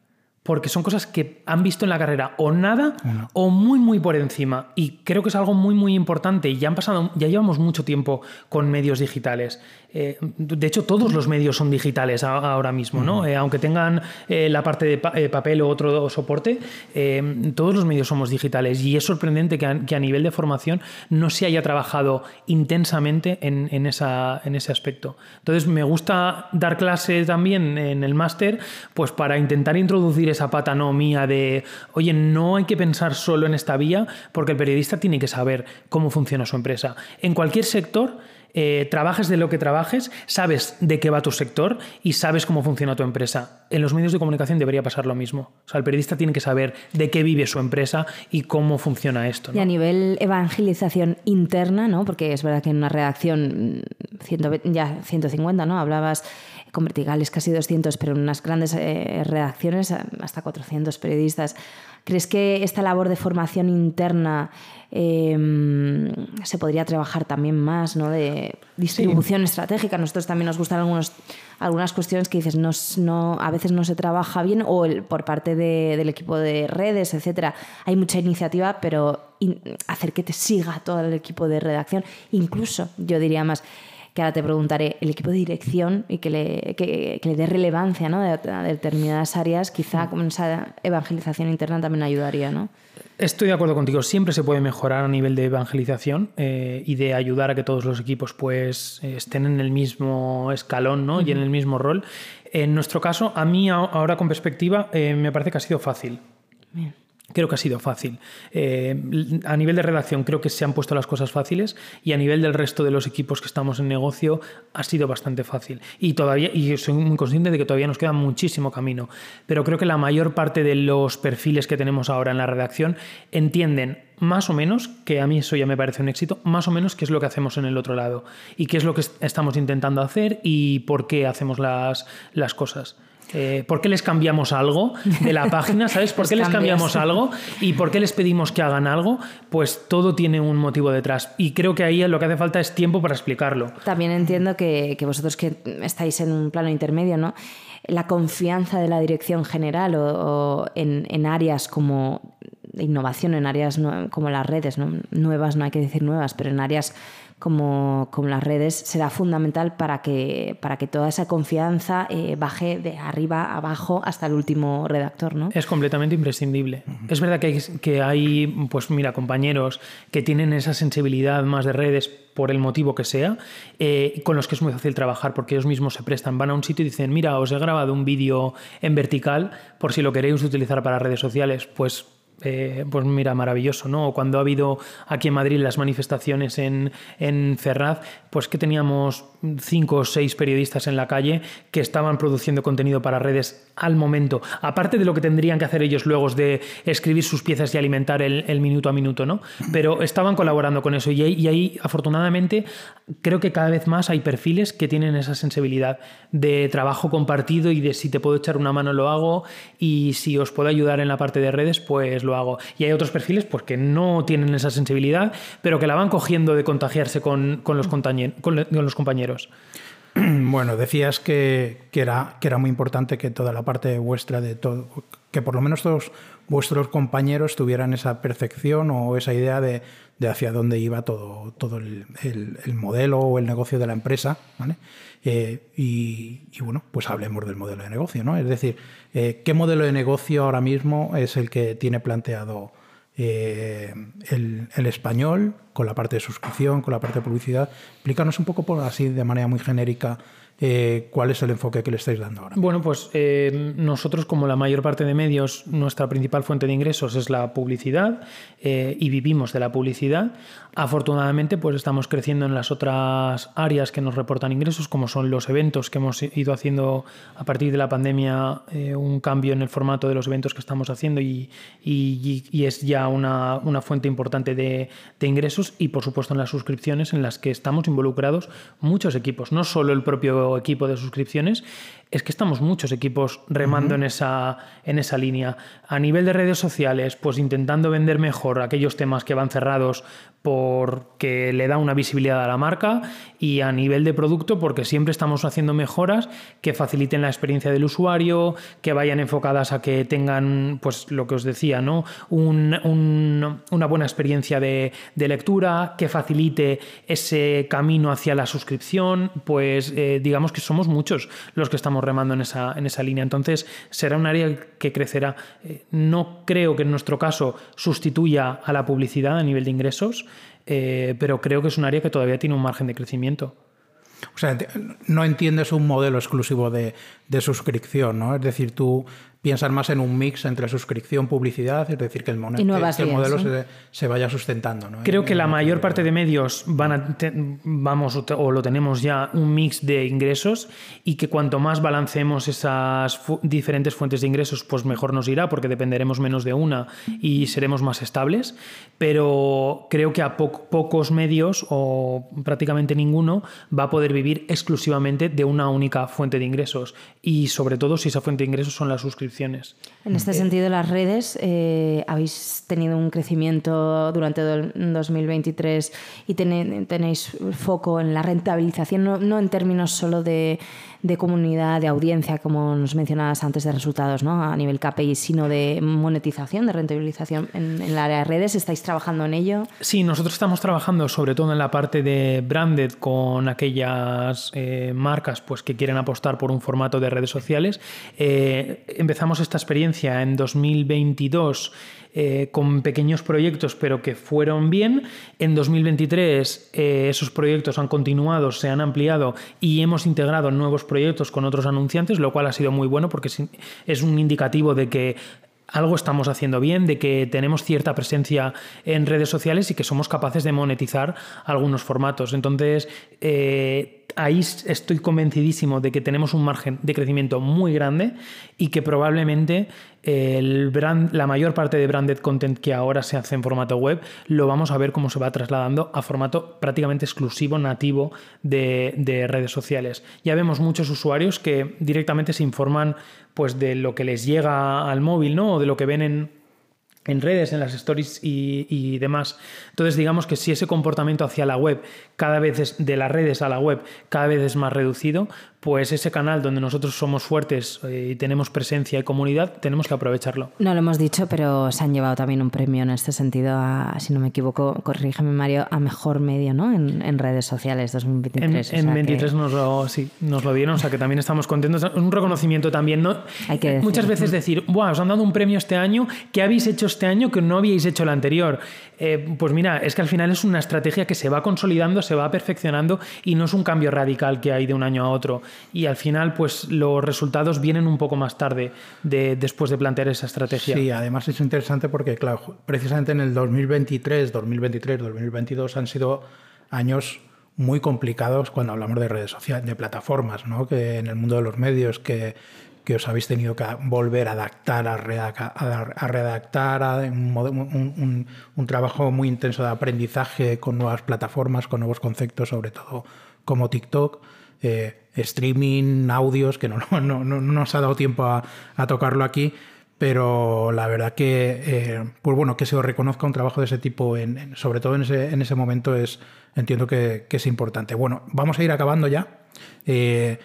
porque son cosas que han visto en la carrera o nada o muy muy por encima. Y creo que es algo muy muy importante. Y ya han pasado ya llevamos mucho tiempo con medios digitales eh, de hecho todos los medios son digitales ahora mismo no eh, aunque tengan eh, la parte de papel o otro soporte todos los medios somos digitales. Y es sorprendente que a, nivel de formación no se haya trabajado intensamente en, en, esa, en ese aspecto. Entonces me gusta dar clase también en el máster pues para intentar introducir esa pata no mía de, oye, no hay que pensar solo en esta vía porque el periodista tiene que saber cómo funciona su empresa. En cualquier sector, eh, trabajes de lo que trabajes, sabes de qué va tu sector y sabes cómo funciona tu empresa. En los medios de comunicación debería pasar lo mismo. O sea, el periodista tiene que saber de qué vive su empresa y cómo funciona esto. Y a nivel evangelización interna, ¿no? Porque es verdad que en una redacción mm, ya 150, ¿no? Hablabas con verticales casi 200, pero en unas grandes eh, redacciones hasta 400 periodistas. ¿Crees que esta labor de formación interna em, se podría trabajar también más, ¿no? de distribución estratégica? Nosotros también nos gustan algunos, algunas cuestiones que dices, no, no, a veces no se trabaja bien o por parte del equipo de redes, etcétera. Hay mucha iniciativa, pero hacer que te siga todo el equipo de redacción, incluso yo diría más que ahora te preguntaré, el equipo de dirección y que le, que, le dé relevancia ¿no? de, determinadas áreas, quizá con esa evangelización interna también ayudaría, ¿no? Estoy de acuerdo contigo, siempre se puede mejorar a nivel de evangelización eh, y de ayudar a que todos los equipos pues, estén en el mismo escalón ¿no? y en el mismo rol. En nuestro caso, a mí ahora con perspectiva, eh, me parece que ha sido fácil. Creo que ha sido fácil. Eh, a nivel de redacción creo que se han puesto las cosas fáciles y a nivel del resto de los equipos que estamos en negocio ha sido bastante fácil. Y todavía, y soy muy consciente de que todavía nos queda muchísimo camino, pero creo que la mayor parte de los perfiles que tenemos ahora en la redacción entienden más o menos, que a mí eso ya me parece un éxito, más o menos qué es lo que hacemos en el otro lado y qué es lo que estamos intentando hacer y por qué hacemos las, las cosas. Eh, ¿Por qué les cambiamos algo de la página? ¿Sabes? ¿Por qué les cambiamos algo? ¿Y por qué les pedimos que hagan algo? Pues todo tiene un motivo detrás. Y creo que ahí lo que hace falta es tiempo para explicarlo. También entiendo que, vosotros que estáis en un plano intermedio, ¿no? La confianza de la dirección general o, en, áreas como innovación, en áreas como las redes, ¿no? nuevas, no hay que decir nuevas, pero en áreas como, las redes será fundamental para que, para que toda esa confianza eh, baje de arriba a abajo hasta el último redactor. ¿no? Es completamente imprescindible. Es verdad que hay, que hay, pues mira, compañeros que tienen esa sensibilidad más de redes por el motivo que sea, eh, con los que es muy fácil trabajar porque ellos mismos se prestan, van a un sitio y dicen, mira, os he grabado un vídeo en vertical por si lo queréis utilizar para redes sociales, pues eh, pues mira, maravilloso, ¿no? Cuando ha habido aquí en Madrid las manifestaciones en, en Ferraz, pues que teníamos cinco o seis periodistas en la calle que estaban produciendo contenido para redes al momento, aparte de lo que tendrían que hacer ellos luego de escribir sus piezas y alimentar el, minuto a minuto, ¿no? Pero estaban colaborando con eso y ahí, afortunadamente creo que cada vez más hay perfiles que tienen esa sensibilidad de trabajo compartido y de si te puedo echar una mano lo hago y si os puedo ayudar en la parte de redes pues lo hago. Y hay otros perfiles pues, que no tienen esa sensibilidad, pero que la van cogiendo de contagiarse con los compañeros. Bueno, decías que, era, que era muy importante que toda la parte vuestra de todo, que por lo menos todos vuestros compañeros tuvieran esa percepción o esa idea de, hacia dónde iba todo, todo el, modelo o el negocio de la empresa. Eh, y, bueno, pues hablemos del modelo de negocio, ¿no? Es decir, eh, ¿qué modelo de negocio ahora mismo es el que tiene planteado eh, el, español con la parte de suscripción, con la parte de publicidad? Explícanos un poco por así de manera muy genérica eh, ¿cuál es el enfoque que le estáis dando ahora? Bueno, pues eh, nosotros, como la mayor parte de medios, nuestra principal fuente de ingresos es la publicidad eh, y vivimos de la publicidad. Afortunadamente, pues estamos creciendo en las otras áreas que nos reportan ingresos, como son los eventos que hemos ido haciendo a partir de la pandemia, un cambio en el formato de los eventos que estamos haciendo y, es ya una, fuente importante de, de ingresos y, por supuesto, en las suscripciones en las que estamos involucrados muchos equipos, no solo el propio equipo de suscripciones, es que estamos muchos equipos remando en, esa, en esa línea. A nivel de redes sociales, pues intentando vender mejor aquellos temas que van cerrados porque le da una visibilidad a la marca y a nivel de producto porque siempre estamos haciendo mejoras que faciliten la experiencia del usuario, que vayan enfocadas a que tengan, pues lo que os decía, ¿no? una buena experiencia de, lectura, que facilite ese camino hacia la suscripción, pues eh, digamos que somos muchos los que estamos remando en esa, en esa línea. Entonces será un área que crecerá. Eh, no creo que en nuestro caso sustituya a la publicidad a nivel de ingresos, eh, pero creo que es un área que todavía tiene un margen de crecimiento. O sea, no entiendes un modelo exclusivo de, de suscripción, ¿no? Es decir, tú piensan más en un mix entre suscripción, publicidad, es decir, que el, modelo se, vaya sustentando. Creo que la mayor parte de medios van a vamos o lo tenemos ya un mix de ingresos y que cuanto más balanceemos esas diferentes fuentes de ingresos, pues mejor nos irá porque dependeremos menos de una y seremos más estables. Pero creo que a pocos medios o prácticamente ninguno va a poder vivir exclusivamente de una única fuente de ingresos y sobre todo si esa fuente de ingresos son las suscripciones en este sentido, las redes, eh, habéis tenido un crecimiento durante el 2023 y tenéis foco en la rentabilización, no en términos solo de de comunidad, de audiencia, como nos mencionabas antes de resultados, ¿no? a nivel KPI, sino de monetización, de rentabilización en, el área de redes. ¿Estáis trabajando en ello? Sí, nosotros estamos trabajando sobre todo en la parte de branded con aquellas eh, marcas pues, que quieren apostar por un formato de redes sociales. Eh, empezamos esta experiencia en 2022 eh, con pequeños proyectos, pero que fueron bien. En 2023 eh, esos proyectos han continuado, se han ampliado y hemos integrado nuevos proyectos con otros anunciantes, lo cual ha sido muy bueno porque es un indicativo de que algo estamos haciendo bien, de que tenemos cierta presencia en redes sociales y que somos capaces de monetizar algunos formatos. Entonces, eh, ahí estoy convencidísimo de que tenemos un margen de crecimiento muy grande y que probablemente el la mayor parte de branded content que ahora se hace en formato web lo vamos a ver cómo se va trasladando a formato prácticamente exclusivo, nativo de, de redes sociales. Ya vemos muchos usuarios que directamente se informan pues, de lo que les llega al móvil ¿no? o de lo que ven en, en redes, en las stories y, demás. Entonces, digamos que si ese comportamiento hacia la web, cada vez es, de las redes a la web, cada vez es más reducido, pues ese canal donde nosotros somos fuertes eh, y tenemos presencia y comunidad, tenemos que aprovecharlo. No lo hemos dicho, pero se han llevado también un premio en este sentido, a, si no me equivoco, corrígeme Mario, a mejor medio ¿no? en, redes sociales 2023. En, 23 nos, lo, sí, nos lo dieron, o sea que también estamos contentos. Un reconocimiento también, ¿no? Hay que Muchas veces decir, Buah, os han dado un premio este año, ¿qué habéis hecho este año que no habíais hecho el anterior? Eh, pues mira, es que al final es una estrategia que se va consolidando, se va perfeccionando y no es un cambio radical que hay de un año a otro y al final pues los resultados vienen un poco más tarde de, después de plantear esa estrategia. Sí, además es interesante porque claro, precisamente en el 2023, 2023, 2022 han sido años muy complicados cuando hablamos de redes sociales, de plataformas, ¿no? que en el mundo de los medios, que, que os habéis tenido que volver a adaptar, a, redactar, a redactar un, trabajo muy intenso de aprendizaje con nuevas plataformas, con nuevos conceptos, sobre todo como TikTok. Eh, streaming, audios, que no, no, no, nos ha dado tiempo a, tocarlo aquí, pero la verdad que, eh, pues bueno, que se os reconozca un trabajo de ese tipo, en, sobre todo en ese, en ese momento, es, entiendo que, que, es importante. Bueno, vamos a ir acabando ya. Eh,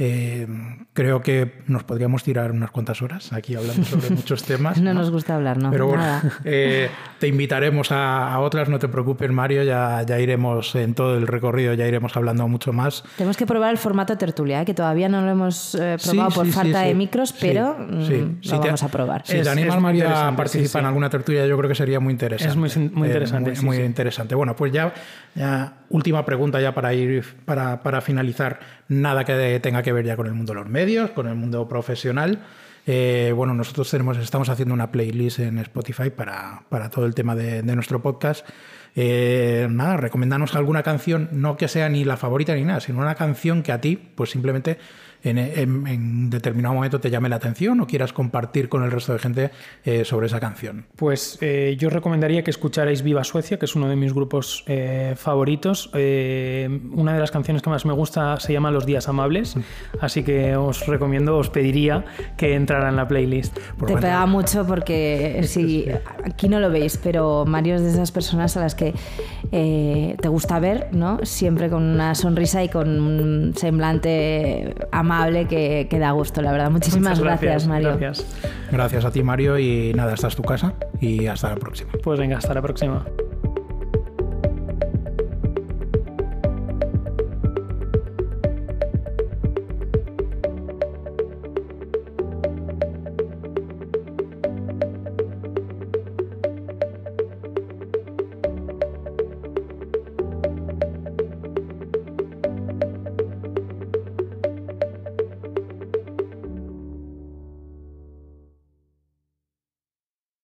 eh, creo que nos podríamos tirar unas cuantas horas aquí hablando sobre muchos temas. no, nos gusta hablar, ¿no? Pero bueno, eh, te invitaremos a, otras, no te preocupes, Mario, ya, ya iremos en todo el recorrido, ya iremos hablando mucho más. Tenemos que probar el formato tertulia, ¿eh? que todavía no lo hemos probado por falta de micros, pero mm, lo vamos a probar. Si te animas, Mario, a participar en alguna tertulia, yo creo que sería muy interesante. Es muy, muy interesante. muy, interesante. Bueno, pues ya, ya, última pregunta ya para ir, para, para finalizar. Nada que tenga que ver ya con el mundo de los medios, con el mundo profesional. Eh, bueno, nosotros tenemos, estamos haciendo una playlist en Spotify para, para todo el tema de, nuestro podcast. Eh, nada, recomendanos alguna canción, no que sea ni la favorita ni nada, sino una canción que a ti, pues simplemente en, determinado momento te llame la atención o quieras compartir con el resto de gente eh, sobre esa canción? Pues eh, yo recomendaría que escucharais Viva Suecia, que es uno de mis grupos eh, favoritos. una de las canciones que más me gusta se llama Los Días Amables, así que os recomiendo, os pediría que entrara en la playlist. te pega mucho porque si aquí no lo veis, pero Mario es de esas personas a las que te gusta ver, ¿no? Siempre con una sonrisa y con un semblante amable amable que, da gusto, la verdad. Muchísimas gracias, Mario. Gracias. gracias a ti, Mario, y nada, esta es tu casa y hasta la próxima. Pues venga, hasta la próxima.